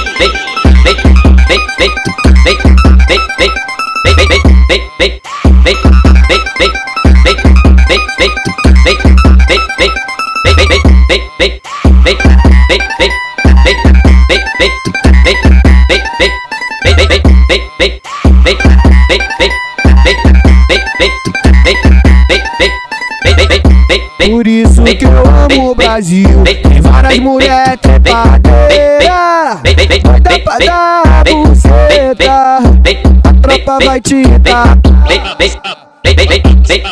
Big, big, big, big. Amo o Brasil. Tem várias mulheres trepadeira. Doida pra dar buceta. A tropa vai te dar.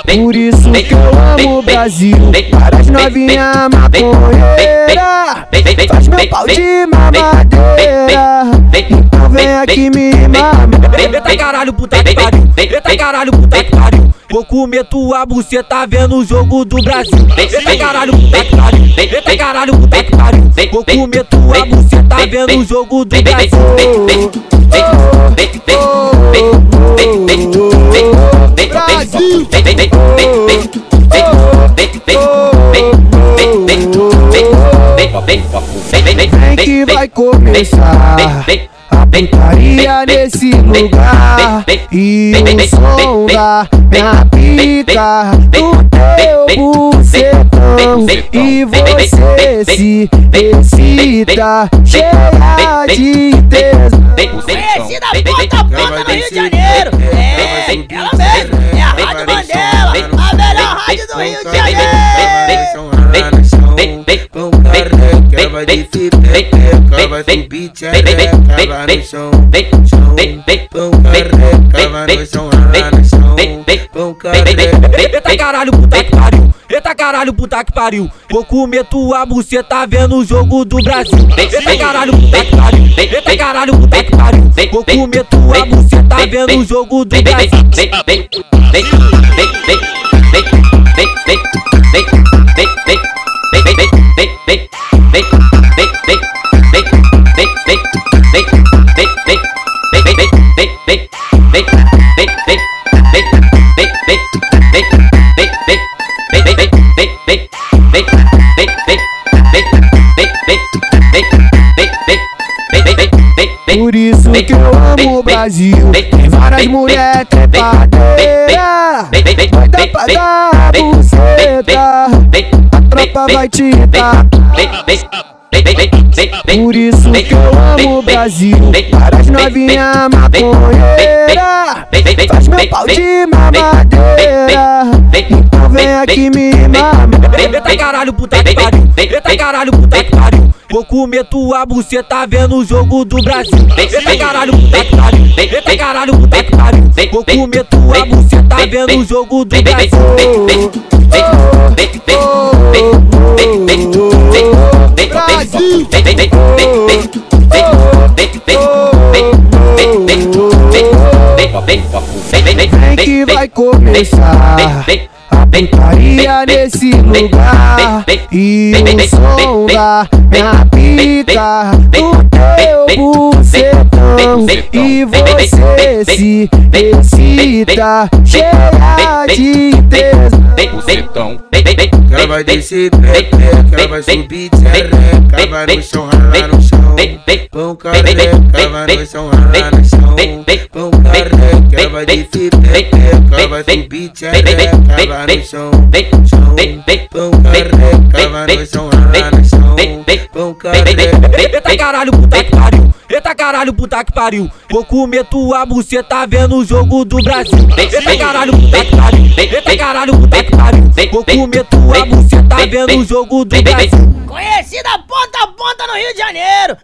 Por isso que eu amo o Brasil. Para as novinha maconheira. Faz meu pau de mamadeira. Então vem aqui me mamar. Eita caralho, puta que pariu. Eita caralho, puta que pariu. Vou comer tua buceta vendo o jogo do Brasil. Eita caralho, puta que pariu. Eita caralho, puta que pariu. Vou comer tua buceta vendo o jogo do Brasil. Vem que vai começar a putaria nesse lugar E o som da minha pica no teu bucetão E você se excita cheia de tesão Conhecida ponta a ponta no Rio de Janeiro. É, ela mesma, é a Rádio Mandela, a melhor rádio do Rio de Janeiro. Com careca vai descer pepeca, vai subir vai no chão, chão. Careca vai no chão, lá no chão. Com careca. Eita caralho, puta que pariu. Eita caralho, puta que pariu. Vou comer tua buceta vendo o jogo do Brasil. Eita caralho, puta que pariu. Eita caralho, puta que pariu. Vou comer tua buceta vendo o jogo do Brasil. Por isso que eu amo o Brasil. Tem várias mulheres trepadeira. Doida pra dar buceta. A tropa vai te dar. Por isso que eu amo o Brasil. Para as novinha maconheira. Faz meu pau de mamadeira. Então vem aqui me mamar. Eita caralho, puta que pariu. Eita caralho, puta que pariu. Vou comer tua buceta vendo o jogo do Brasil. Eita caralho, puta que pariu. Eita caralho, puta que pariu. Vou comer tua buceta vendo o jogo do Brasil. Vem que vai começar a putaria nesse lugar E o som da minha pica no teu bucetão E você se excita cheia de tesão vai descer pepeca, vai subir tchereca, vai no chão, ralar no chão. Com careca vai no chão, ralar no chão. Com careca vai descer pepeca, vai subir tchereca, vai no chão. Com careca vai no chão, ralar no chão. Com careca. Eita caralho, puta que pariu. Eita caralho, puta que pariu. Vou comer tua buceta vendo o jogo do Brasil. Eita caralho, puta que pariu. Eita caralho, puta que pariu. Vou comer tua buceta vendo o jogo do Brasil. Conhecida ponta a ponta no Rio de Janeiro.